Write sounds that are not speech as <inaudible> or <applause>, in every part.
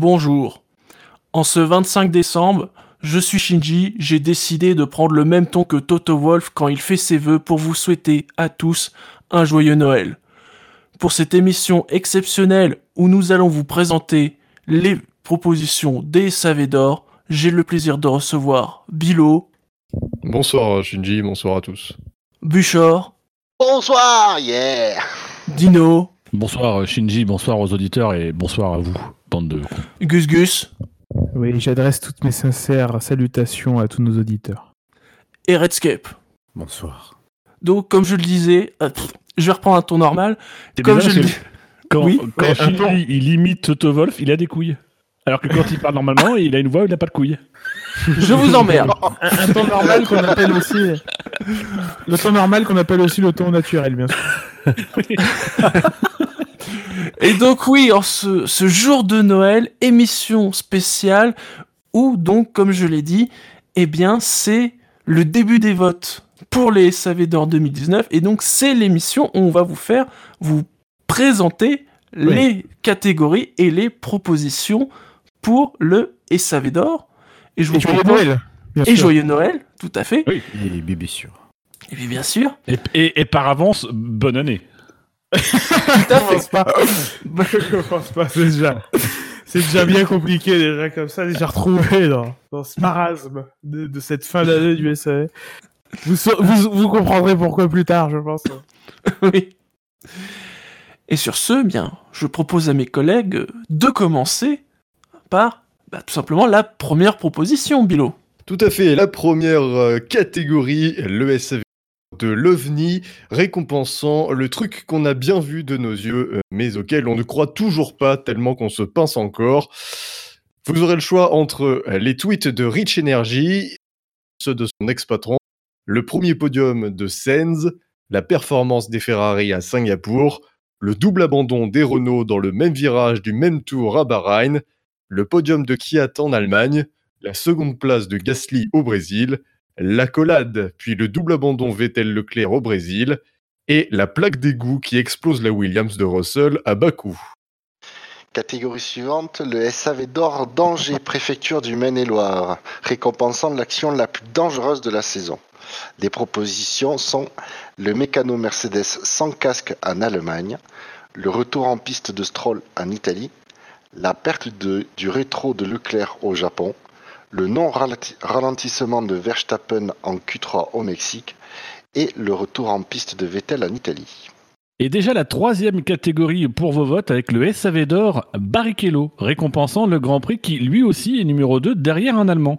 bonjour. En ce 25 décembre, je suis Shinji, j'ai décidé de prendre le même ton que Toto Wolf quand il fait ses vœux pour vous souhaiter à tous un joyeux Noël. Pour cette émission exceptionnelle où nous allons vous présenter les propositions des SAV d'or, j'ai le plaisir de recevoir Bilo, Bonsoir Shinji, bonsoir à tous. Buchor, Bonsoir, yeah Dino, Bonsoir Shinji, bonsoir aux auditeurs et bonsoir à vous, bande de cons. Gus Gus Oui, j'adresse toutes mes sincères salutations à tous nos auditeurs. et Redscape. Bonsoir. Donc, comme je le disais, euh, pff, je vais reprendre un ton normal. Comme bizarre je le dis. Quand, Oui, quand il imite Toto Wolf, il a des couilles. Alors que quand il parle normalement, il a une voix où il n'a pas de couilles. Je vous emmerde. Un, un ton normal qu'on appelle aussi. Le ton normal qu'on appelle aussi le ton naturel, bien sûr. <laughs> Et donc oui, en ce, ce jour de Noël, émission spéciale où donc, comme je l'ai dit, eh bien c'est le début des votes pour les SAV d'or 2019 et donc c'est l'émission où on va vous faire vous présenter les catégories et les propositions pour le SAV d'or. Et je vous Et joyeux Noël, bien Et sûr. joyeux Noël, tout à fait. Oui. Et bébés sûrs. Et bien sûr, Et, et- et par avance, bonne année. <laughs> commence pas. <laughs> Bah, je commence pas, c'est déjà. C'est déjà bien compliqué déjà comme ça, déjà retrouvé dans, dans ce marasme de, de cette fin d'année du SAV. Vous, vous, vous comprendrez pourquoi plus tard, je pense. <laughs> Oui. Et sur ce, bien, je propose à mes collègues de commencer par bah, tout simplement la première proposition, Bilo. Tout à fait, la première euh, catégorie, le SAV de l'OVNI, récompensant le truc qu'on a bien vu de nos yeux, euh, mais auquel on ne croit toujours pas tellement qu'on se pince encore. Vous aurez le choix entre euh, les tweets de Rich Energy, ceux de son ex-patron, le premier podium de Sens, la performance des Ferrari à Singapour, le double abandon des Renault dans le même virage du même tour à Bahreïn, le podium de Kiat en Allemagne, la seconde place de Gasly au Brésil, l'accolade, puis le double abandon Vettel-Leclerc au Brésil, et la plaque d'égout qui explose la Williams de Russell à Bakou. Catégorie suivante, le SAV d'or danger préfecture du Maine-et-Loire, récompensant l'action la plus dangereuse de la saison. Les propositions sont le mécano Mercedes sans casque en Allemagne, le retour en piste de Stroll en Italie, la perte de- du rétro de Leclerc au Japon, le non-ralentissement de Verstappen en Q3 au Mexique et le retour en piste de Vettel en Italie. Et déjà la troisième catégorie pour vos votes avec le SAV d'or Barrichello, récompensant le Grand Prix qui lui aussi est numéro 2 derrière un Allemand.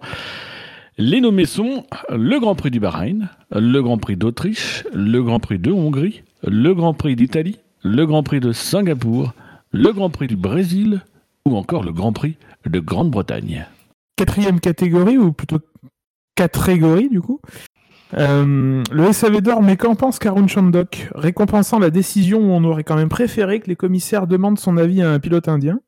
Les nommés sont le Grand Prix du Bahreïn, le Grand Prix d'Autriche, le Grand Prix de Hongrie, le Grand Prix d'Italie, le Grand Prix de Singapour, le Grand Prix du Brésil ou encore le Grand Prix de Grande-Bretagne. Quatrième catégorie, ou plutôt catégorie du coup. Euh, le SAV d'or mais qu'en pense Karun Chandok, récompensant la décision où on aurait quand même préféré que les commissaires demandent son avis à un pilote indien.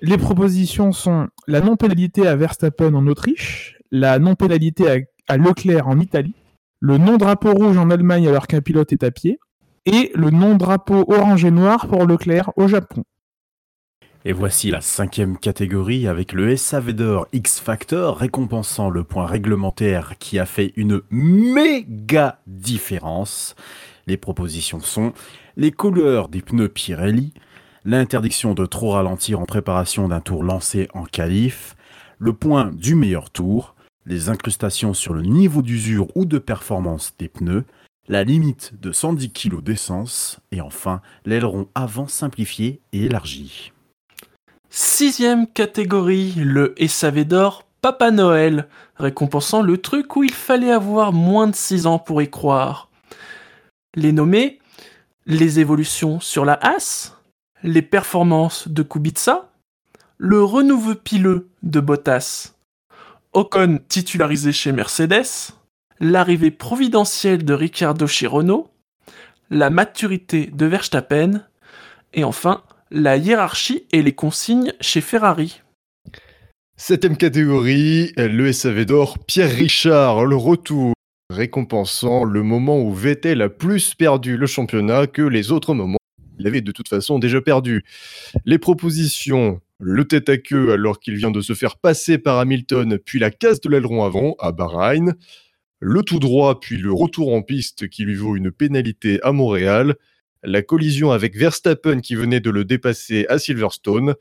Les propositions sont la non-pénalité à Verstappen en Autriche, la non-pénalité à, à Leclerc en Italie, le non-drapeau rouge en Allemagne alors qu'un pilote est à pied, et le non-drapeau orange et noir pour Leclerc au Japon. Et voici la cinquième catégorie avec le SAV d'or X Factor récompensant le point réglementaire qui a fait une méga différence. Les propositions sont les couleurs des pneus Pirelli, l'interdiction de trop ralentir en préparation d'un tour lancé en qualif, le point du meilleur tour, les incrustations sur le niveau d'usure ou de performance des pneus, la limite de 110 kg d'essence et enfin l'aileron avant simplifié et élargi. Sixième catégorie, le SAV d'or Papa Noël, récompensant le truc où il fallait avoir moins de 6 ans pour y croire. Les nommés, les évolutions sur la As, les performances de Kubica, le renouveau pileux de Bottas, Ocon titularisé chez Mercedes, l'arrivée providentielle de Ricciardo chez Renault, la maturité de Verstappen, et enfin la hiérarchie et les consignes chez Ferrari. Septième catégorie, le SAV d'or Pierre Richard, le retour, récompensant le moment où Vettel a plus perdu le championnat que les autres moments. Il avait de toute façon déjà perdu. Les propositions le tête à queue alors qu'il vient de se faire passer par Hamilton, puis la casse de l'aileron avant à Bahreïn, le tout droit, puis le retour en piste qui lui vaut une pénalité à Montréal, la collision avec Verstappen qui venait de le dépasser à Silverstone,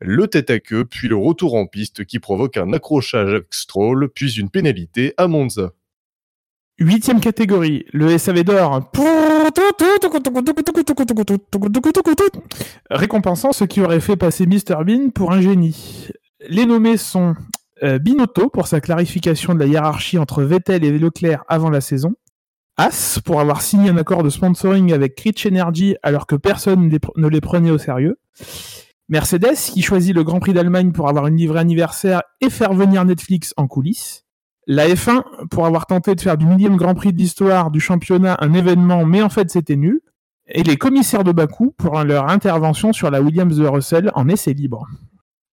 le tête à queue, puis le retour en piste qui provoque un accrochage avec Stroll, puis une pénalité à Monza. Huitième catégorie, le SAV d'or. Récompensant ce qui aurait fait passer Mr Bean pour un génie. Les nommés sont euh, Binotto pour sa clarification de la hiérarchie entre Vettel et Leclerc avant la saison. Pour avoir signé un accord de sponsoring avec Rich Energy alors que personne ne les prenait au sérieux. Mercedes qui choisit le Grand Prix d'Allemagne pour avoir une livrée anniversaire et faire venir Netflix en coulisses. La F1 pour avoir tenté de faire du millième Grand Prix de l'histoire du championnat un événement mais en fait c'était nul. Et les commissaires de Bakou pour leur intervention sur la Williams de Russell en essai libre.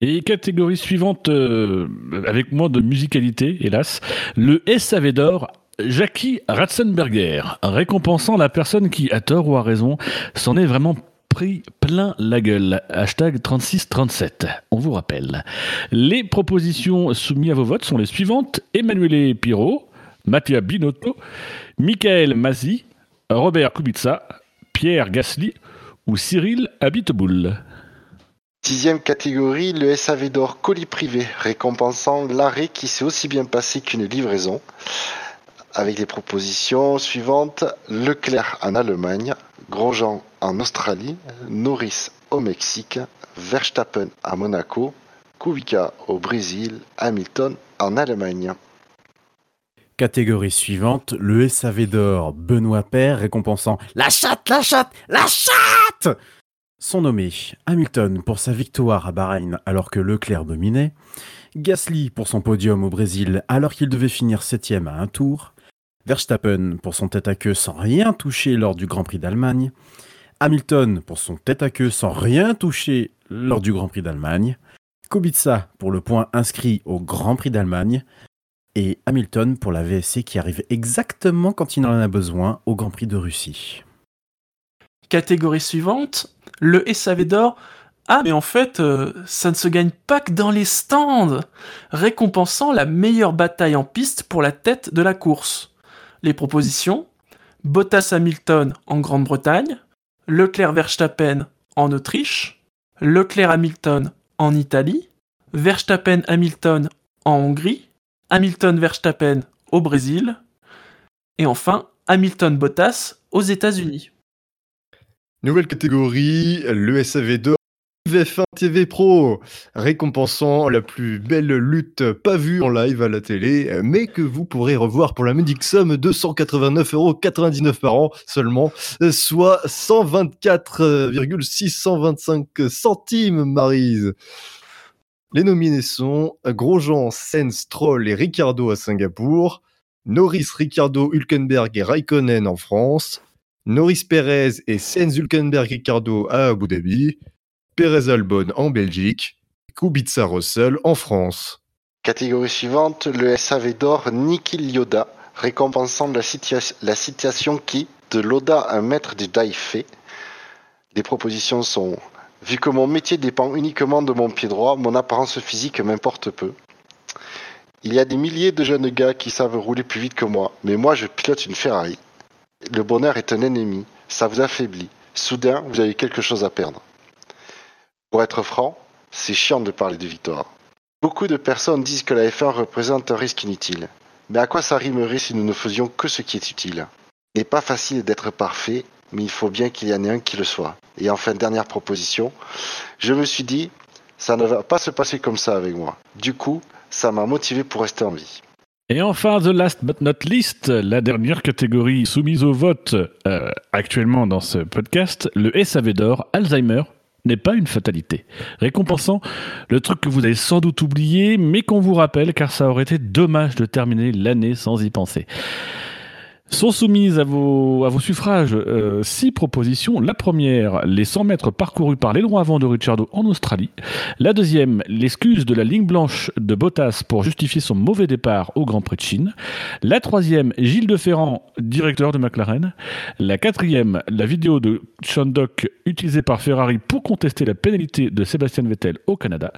Et catégorie suivante, euh, avec moins de musicalité, hélas, le SAV d'or Jackie Ratzenberger, récompensant la personne qui, à tort ou à raison, s'en est vraiment pris plein la gueule. Hashtag 3637. On vous rappelle. Les propositions soumises à vos votes sont les suivantes. Emmanuel Pirot, Mattia Binotto, Michael Mazzi, Robert Kubica, Pierre Gasly ou Cyril Abiteboul. Sixième catégorie, le SAV d'or colis privé, récompensant l'arrêt qui s'est aussi bien passé qu'une livraison. Avec les propositions suivantes, Leclerc en Allemagne, Grosjean en Australie, Norris au Mexique, Verstappen à Monaco, Kubica au Brésil, Hamilton en Allemagne. Catégorie suivante, le SAV d'or, Benoît Père récompensant la chatte, la chatte, la chatte! Sont nommés Hamilton pour sa victoire à Bahreïn alors que Leclerc dominait, Gasly pour son podium au Brésil alors qu'il devait finir septième à un tour, Verstappen pour son tête à queue sans rien toucher lors du Grand Prix d'Allemagne, Hamilton pour son tête à queue sans rien toucher lors du Grand Prix d'Allemagne, Kubica pour le point inscrit au Grand Prix d'Allemagne, et Hamilton pour la VSC qui arrive exactement quand il en a besoin au Grand Prix de Russie. Catégorie suivante, le SAV d'or. Ah, mais en fait, euh, ça ne se gagne pas que dans les stands, récompensant la meilleure bataille en piste pour la tête de la course. Les propositions. Bottas Hamilton en Grande-Bretagne, Leclerc Verstappen en Autriche, Leclerc Hamilton en Italie, Verstappen Hamilton en Hongrie, Hamilton Verstappen au Brésil, et enfin Hamilton Bottas aux États-Unis. Nouvelle catégorie, le SAV2 VF1 TV Pro, récompensant la plus belle lutte pas vue en live à la télé, mais que vous pourrez revoir pour la modique somme de 189,99€ par an seulement, soit 124,625 centimes, Marise. Les nominés sont Grosjean, Sens, Troll et Ricardo à Singapour, Norris, Ricardo, Hülkenberg et Raikkonen en France, Norris Perez et Sens, Hülkenberg, Ricardo à Abu Dhabi, Perez Albon en Belgique, Kubica Russell en France. Catégorie suivante, le SAV d'or Niki Yoda, récompensant la, citation qui, de Loda, un maître du Daifé. Les propositions sont Vu que mon métier dépend uniquement de mon pied droit, mon apparence physique m'importe peu. Il y a des milliers de jeunes gars qui savent rouler plus vite que moi, mais moi je pilote une Ferrari. Le bonheur est un ennemi, ça vous affaiblit. Soudain, vous avez quelque chose à perdre. Pour être franc, c'est chiant de parler de victoire. Beaucoup de personnes disent que la F1 représente un risque inutile. Mais à quoi ça rimerait si nous ne faisions que ce qui est utile? Il n'est pas facile d'être parfait, mais il faut bien qu'il y en ait un qui le soit. Et enfin, dernière proposition, je me suis dit, ça ne va pas se passer comme ça avec moi. Du coup, ça m'a motivé pour rester en vie. Et enfin, the last but not least, la dernière catégorie soumise au vote euh, actuellement dans ce podcast, le SAV d'or Alzheimer n'est pas une fatalité. Récompensant le truc que vous avez sans doute oublié, mais qu'on vous rappelle car ça aurait été dommage de terminer l'année sans y penser. Sont soumises à vos, suffrages euh, six propositions. La première, les 100 mètres parcourus par l'aileron avant de Ricciardo en Australie. La deuxième, l'excuse de la ligne blanche de Bottas pour justifier son mauvais départ au Grand Prix de Chine. La troisième, Gilles de Ferrand, directeur de McLaren. La quatrième, la vidéo de Shandok utilisée par Ferrari pour contester la pénalité de Sébastien Vettel au Canada.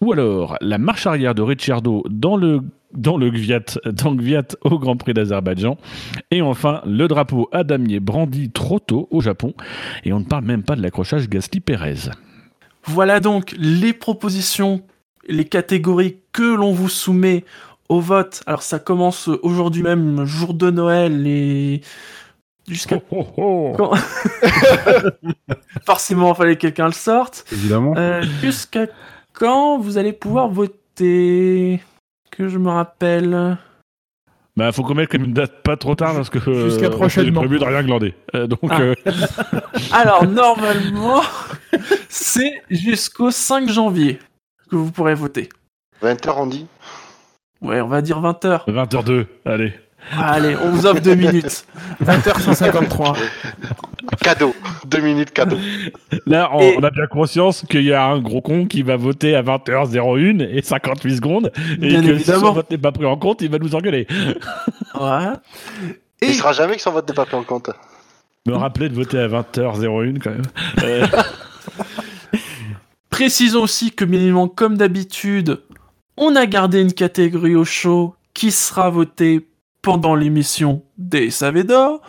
Ou alors la marche arrière de Ricciardo dans le dans le Gviat, dans le Gviat au Grand Prix d'Azerbaïdjan. Et enfin, le drapeau à damier brandi trop tôt au Japon. Et on ne parle même pas de l'accrochage Gasly-Pérez. Voilà donc les propositions, les catégories que l'on vous soumet au vote. Alors ça commence aujourd'hui même, jour de Noël, et jusqu'à... Oh, oh, oh. Quand... <laughs> Forcément, il fallait que quelqu'un le sorte. Évidemment. Euh, jusqu'à quand vous allez pouvoir voter? Que je me rappelle. Bah, faut qu'on mette une date pas trop tard parce que euh, Jusqu'à j'ai prochainement. prévu de rien glander. Euh, donc, Ah. euh, <laughs> Alors, normalement, <laughs> c'est jusqu'au 5 janvier que vous pourrez voter. 20h, on dit? Ouais, on va dire 20h. 20h02, allez. Allez, on vous offre deux minutes. <laughs> 20h153. Cadeau. Deux minutes cadeau. Là, on, Et- on a bien conscience qu'il y a un gros con qui va voter à 20h01 et 58 secondes. Et Bien que si évidemment. son vote n'est pas pris en compte, il va nous engueuler. Voilà. Et Il sera jamais que son vote n'est pas pris en compte. Me rappeler de voter à 20h01 quand même. Euh, <laughs> précisons aussi que, évidemment, comme d'habitude, on a gardé une catégorie au show qui sera votée pendant l'émission des SAV d'or,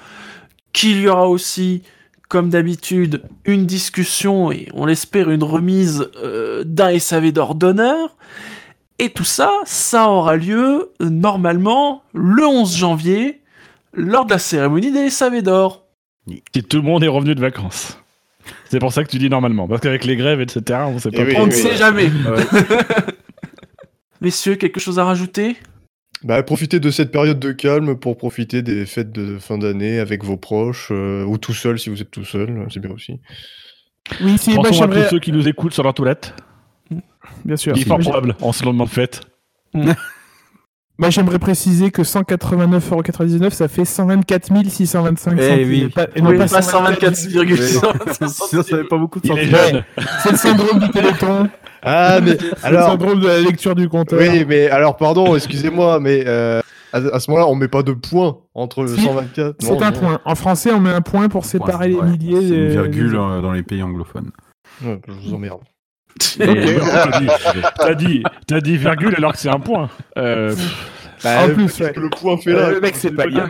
qu'il y aura aussi, comme d'habitude, une discussion et on l'espère une remise euh, d'un SAV d'or d'honneur. Et tout ça, ça aura lieu euh, normalement le 11 janvier lors de la cérémonie des SAV d'or. si tout le monde est revenu de vacances. C'est pour ça que tu dis normalement. Parce qu'avec les grèves, etc., on sait pas. Oui, On ne oui. sait jamais. <laughs> Messieurs, quelque chose à rajouter? Bah, profitez de cette période de calme pour profiter des fêtes de fin d'année avec vos proches euh, ou tout seul si vous êtes tout seul, c'est bien aussi. Oui, si, Pensons à tous ceux qui nous écoutent sur leur toilette. Bien sûr. Il est fort probable en ce lendemain de fête. Moi j'aimerais préciser que 189,99€ ça fait 124 625 Eh centimes. oui. Et non Oui, pas pas 124. 124,5. Sinon, ça fait pas beaucoup de jeune. C'est le syndrome du téléthon. Ah, mais <laughs> C'est le alors, syndrome de la lecture du compteur. oui, mais alors, pardon, excusez-moi, mais euh, à, à ce moment-là, on met pas de point entre le Si, 124. C'est un non. point. En français, on met un point pour séparer Ouais, les milliers. C'est une des- virgule euh, dans les pays anglophones. Ouais, je vous emmerde. T'as dit, t'as dit, dit virgule alors que c'est un point. Euh, Bah, En plus, ouais. que le point fait Euh, là le mec, c'est pas Le bien.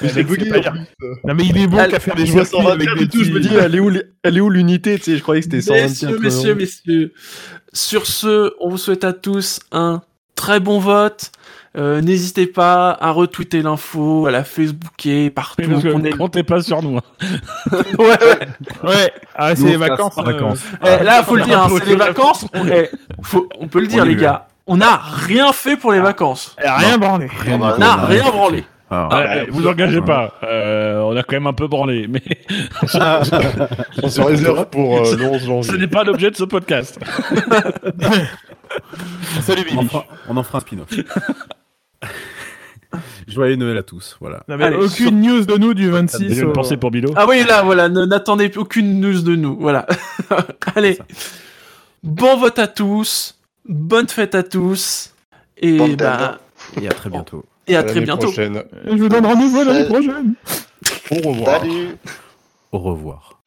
mec, bugué c'est pas en bien. plus. Non, mais il est bon Elle- qu'à faire des circuits avec 124 des tout, je me dis, elle est où, l'unité Tu sais, je croyais que c'était 124. Messieurs, messieurs, messieurs. Sur ce, on vous souhaite à tous un très bon vote. Euh, N'hésitez pas à retweeter l'info, à la Facebooker, partout. parce que On est- comptez pas sur nous. hein. <laughs> Ouais, ouais. Ouais, ah, c'est les vacances. sans euh, vacances. Eh, là, faut le dire, hein, c'est le les vacances. On, eh, faut- on peut le dire, les gars. On n'a rien fait pour les vacances. eh, Rien branlé. Rien On n'a rien branlé. Ah, Ah, vous engagez pas. Euh, on a quand même un peu branlé, mais <laughs> On se <laughs> réserve pour euh, le 11 ce janvier. n'est pas l'objet de ce podcast. Salut on, en Bibi. fera, on en fera un spin-off. <laughs> Joyeux Noël à tous. Voilà. Non, mais Allez, aucune news de nous du J'ai 26 une au... pensée pour Bilo. Ah oui, là, voilà, n'attendez aucune news de nous. Voilà. <laughs> Allez. Bon vote à tous. Bonne fête à tous. Et, bah, Et à très bientôt. et à À très bientôt. prochaine. Je vous donne rendez-vous l'année prochaine. Au revoir. Salut Au revoir.